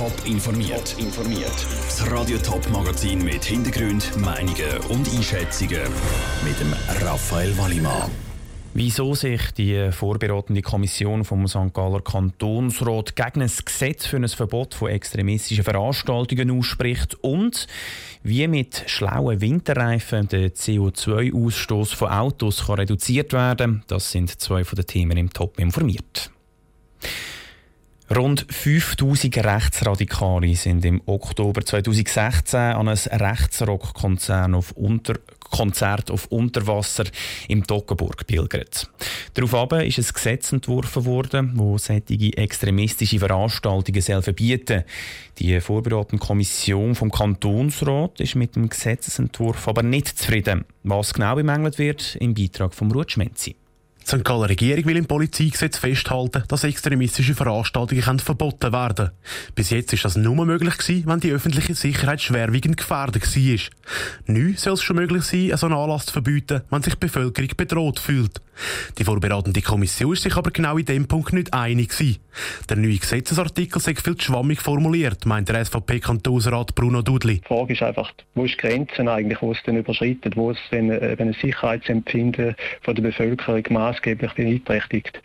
Top informiert. informiert. Das Radio Top Magazin mit Hintergrund, Meinungen und Einschätzungen mit dem Raphael Wallimann. Wieso sich die vorbereitende Kommission vom St. Galler Kantonsrat gegen ein Gesetz für ein Verbot von extremistischen Veranstaltungen ausspricht und wie mit schlauen Winterreifen der CO2-Ausstoß von Autos kann reduziert werden kann, das sind zwei von den Themen im Top informiert. Rund 5000 Rechtsradikale sind im Oktober 2016 an ein Rechtsrockkonzert auf, Unter Konzert auf Unterwasser im Toggenburg pilgert. Daraufhin ist ein Gesetz entworfen worden, das solche extremistische Veranstaltungen verbieten Die vorbereitende Kommission vom Kantonsrat ist mit dem Gesetzesentwurf aber nicht zufrieden. Was genau bemängelt wird, im Beitrag von Ruth Schmenzi. Die St. Galler Regierung will im Polizeigesetz festhalten, dass extremistische Veranstaltungen verboten werden können. Bis jetzt ist das nur möglich wenn die öffentliche Sicherheit schwerwiegend gefährdet war. Neu soll es schon möglich sein, so einen Anlass zu verbieten, wenn sich die Bevölkerung bedroht fühlt. Die vorbereitende Kommission ist sich aber genau in dem Punkt nicht einig. Der neue Gesetzesartikel sei viel zu schwammig formuliert, meint der SVP-Kantonsrat Bruno Dudli. Die Frage ist einfach, wo ist die Grenze eigentlich, wo es denn überschreitet, wo es, wenn, äh, wenn ein Sicherheitsempfinden von der Bevölkerung maßgeblich beeinträchtigt.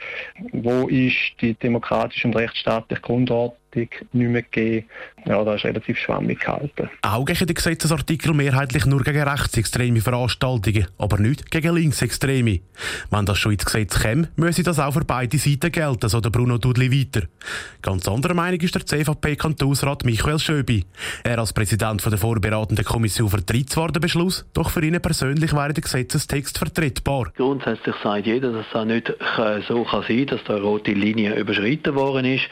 Wo ist die demokratische und rechtsstaatliche Grundordnung nicht mehr gegeben. Ja, das ist relativ schwammig gehalten. Auch gegen den Gesetzesartikel mehrheitlich nur gegen rechtsextreme Veranstaltungen, aber nicht gegen linksextreme. Wenn das schon ins Gesetz käme, müsse das auch für beide Seiten gelten, so der Bruno Dudli weiter. Ganz anderer Meinung ist der CVP-Kantonsrat Michael Schöbi. Er als Präsident der vorbereitenden Kommission vertritt zwar den Beschluss, doch für ihn persönlich wäre der Gesetzestext vertretbar. Grundsätzlich sagt jeder, dass es nicht so sein kann dass da rote Linie überschritten worden ist.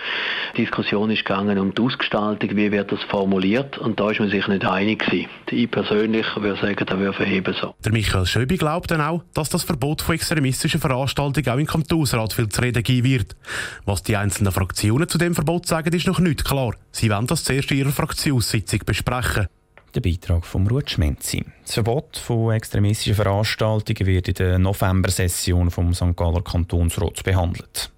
Die Diskussion ist gegangen um die Ausgestaltung, wie wird das formuliert und da ist man sich nicht einig gewesen. Ich persönlich würde sagen, da würde verheben so. Der Michael Schöbi glaubt dann auch, dass das Verbot von extremistischen Veranstaltungen auch im Kantonsrat viel zu reden geben wird. Was die einzelnen Fraktionen zu dem Verbot sagen, ist noch nicht klar. Sie wollen das zuerst in ihrer Fraktionssitzung besprechen. Der Beitrag von Ruth Schmenzi. Das Verbot von extremistischen Veranstaltungen wird in der November-Session vom St. Galler Kantonsrat behandelt.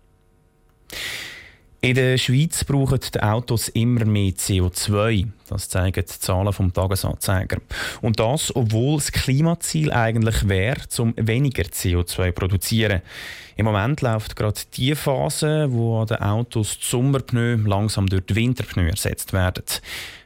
In der Schweiz brauchen die Autos immer mehr CO2. Das zeigen die Zahlen vom Tagesanzeiger. Und das, obwohl das Klimaziel eigentlich wäre, um weniger CO2 zu produzieren. Im Moment läuft gerade die Phase, wo an den Autos Sommerpneu langsam durch die Winterpneu ersetzt werden.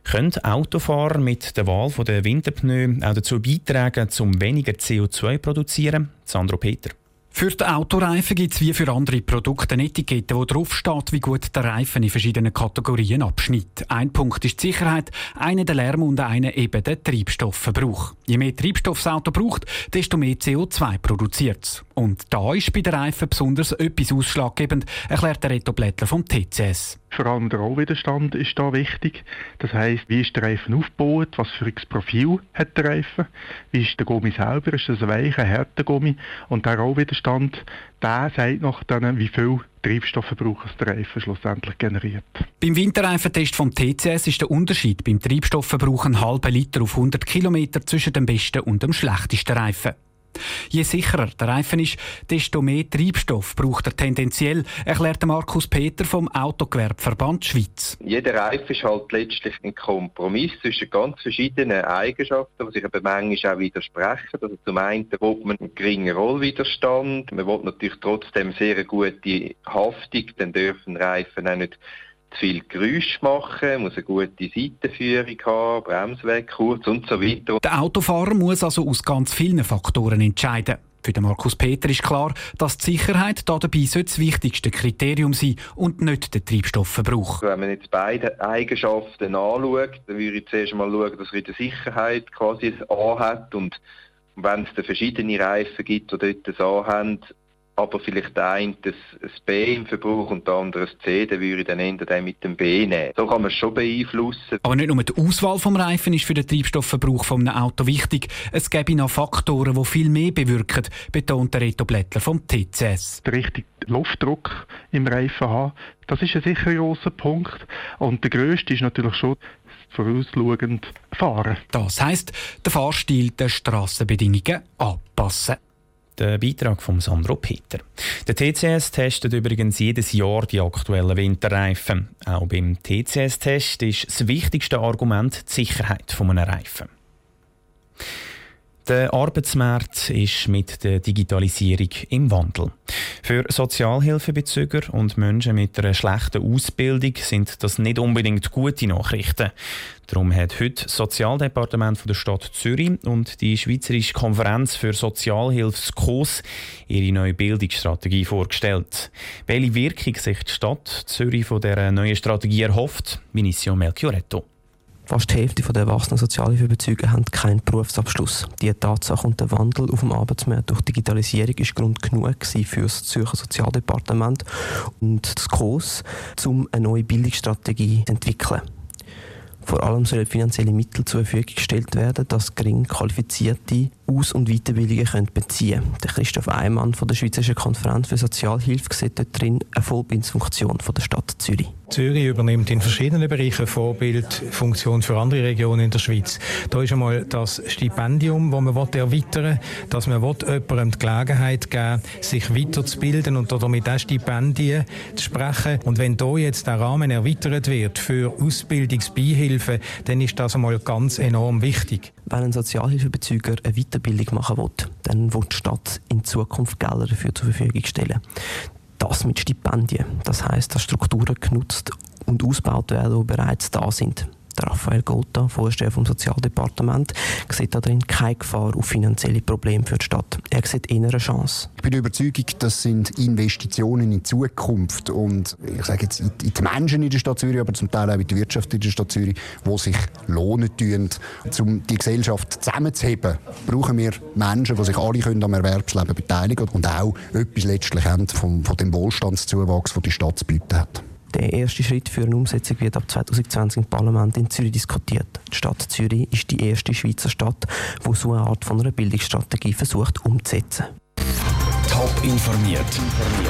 Können Autofahrer mit der Wahl der Winterpneu auch dazu beitragen, um weniger CO2 zu produzieren? Sandro Peter. Für die Autoreifen gibt es wie für andere Produkte eine Etikette, wo draufsteht, wie gut der Reifen in verschiedenen Kategorien abschneidet. Ein Punkt ist die Sicherheit, einer der Lärm und einer eben der Treibstoffverbrauch. Je mehr Treibstoff das Auto braucht, desto mehr CO2 produziert es. Und da ist bei den Reifen besonders etwas ausschlaggebend, erklärt der Reto Blättler vom TCS. Vor allem der Rollwiderstand ist da wichtig. Das heißt, wie ist der Reifen aufgebaut, was für ein Profil hat der Reifen, wie ist der Gummi selber, ist das ein weicher, harter Gummi und der Rollwiderstand, der sagt noch dann, wie viel Treibstoffverbrauch der Reifen schlussendlich generiert. Beim Winterreifentest vom TCS ist der Unterschied beim Treibstoffverbrauch ein halber Liter auf 100 Kilometer zwischen dem besten und dem schlechtesten Reifen. Je sicherer der Reifen ist, desto mehr Treibstoff braucht er tendenziell, erklärt Markus Peter vom Autogewerbverband Schweiz. Jeder Reifen ist halt letztlich ein Kompromiss zwischen ganz verschiedenen Eigenschaften, die sich aber manchmal auch widersprechen. Also zum einen will man einen geringen Rollwiderstand, man will natürlich trotzdem sehr gute Haftung, dann dürfen Reifen auch nicht zu viel Geräusch machen, muss eine gute Seitenführung haben, Bremsweg kurz und so weiter. Der Autofahrer muss also aus ganz vielen Faktoren entscheiden. Für den Markus Peter ist klar, dass die Sicherheit dabei das wichtigste Kriterium sein und nicht der Treibstoffverbrauch. Wenn man jetzt beide Eigenschaften anschaut, dann würde ich zuerst mal schauen, dass er in der Sicherheit quasi ein A hat und wenn es verschiedene Reifen gibt, die dort ein A haben, aber vielleicht der eine das, das B im Verbrauch und der andere das C, dann würde ich dann eher mit dem B nehmen. So kann man es schon beeinflussen. Aber nicht nur die Auswahl vom Reifen ist für den Treibstoffverbrauch von einem Auto wichtig. Es gäbe noch Faktoren, die viel mehr bewirken, betont der Reto Blättler vom TCS. Der richtige Luftdruck im Reifen haben, das ist ein sicher grosser Punkt. Und der grösste ist natürlich schon vorausschauend fahren. Das heisst, der Fahrstil der Strassenbedingungen anpassen. Der Beitrag von Sandro Peter. Der TCS testet übrigens jedes Jahr die aktuellen Winterreifen. Auch beim TCS-Test ist das wichtigste Argument die Sicherheit von einem Reifen. Der Arbeitsmarkt ist mit der Digitalisierung im Wandel. Für Sozialhilfebezüger und Menschen mit einer schlechten Ausbildung sind das nicht unbedingt gute Nachrichten. Darum hat heute das Sozialdepartement der Stadt Zürich und die Schweizerische Konferenz für Sozialhilfe SKOS ihre neue Bildungsstrategie vorgestellt. Welche Wirkung sich die Stadt Zürich von dieser neuen Strategie erhofft, Vinicio Melchioretto. Fast die Hälfte der erwachsenen Sozialhilfebezüger haben keinen Berufsabschluss. Die Tatsache und der Wandel auf dem Arbeitsmarkt durch Digitalisierung ist Grund genug für das Zürcher Sozialdepartement und das KOS, um eine neue Bildungsstrategie zu entwickeln. Vor allem sollen finanzielle Mittel zur Verfügung gestellt werden, dass gering qualifizierte Aus- und Weiterbildungen können beziehen können. Christoph Eimann von der Schweizerischen Konferenz für Sozialhilfe sieht dort drin eine Vollbildungsfunktion der Stadt Zürich. Zürich übernimmt in verschiedenen Bereichen Vorbildfunktion für andere Regionen in der Schweiz. Da ist einmal das Stipendium, das man erweitern will, dass man jemandem die Gelegenheit geben sich weiterzubilden und damit auch Stipendien zu sprechen. Und wenn da jetzt der Rahmen erweitert wird für Ausbildungsbeihilfen, dann ist das einmal ganz enorm wichtig. Wenn ein Sozialhilfebezüger eine Weiterbildung machen will, dann wird die Stadt in Zukunft Gelder dafür zur Verfügung stellen. Das mit Stipendien. Das heißt, dass Strukturen genutzt und ausgebaut werden, die bereits da sind. Raphael Gotha, Vorsteher vom Sozialdepartement, sieht darin keine Gefahr auf finanzielle Probleme für die Stadt. Er sieht eher eine Chance. Ich bin der Überzeugung, das sind Investitionen in die Zukunft und ich sage jetzt in die Menschen in der Stadt Zürich, aber zum Teil auch in die Wirtschaft in der Stadt Zürich, die sich lohnen tun, um die Gesellschaft zusammenzuheben. Brauchen wir Menschen, die sich alle können am Erwerbsleben beteiligen und auch etwas letztlich haben von, von dem Wohlstandszuwachs, den die Stadt zu bieten hat. Der erste Schritt für eine Umsetzung wird ab 2020 im Parlament in Zürich diskutiert. Die Stadt Zürich ist die erste Schweizer Stadt, die so eine Art von einer Bildungsstrategie versucht umzusetzen. Top informiert,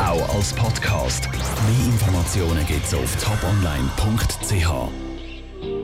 auch als Podcast. Mehr Informationen gibt es auf toponline.ch.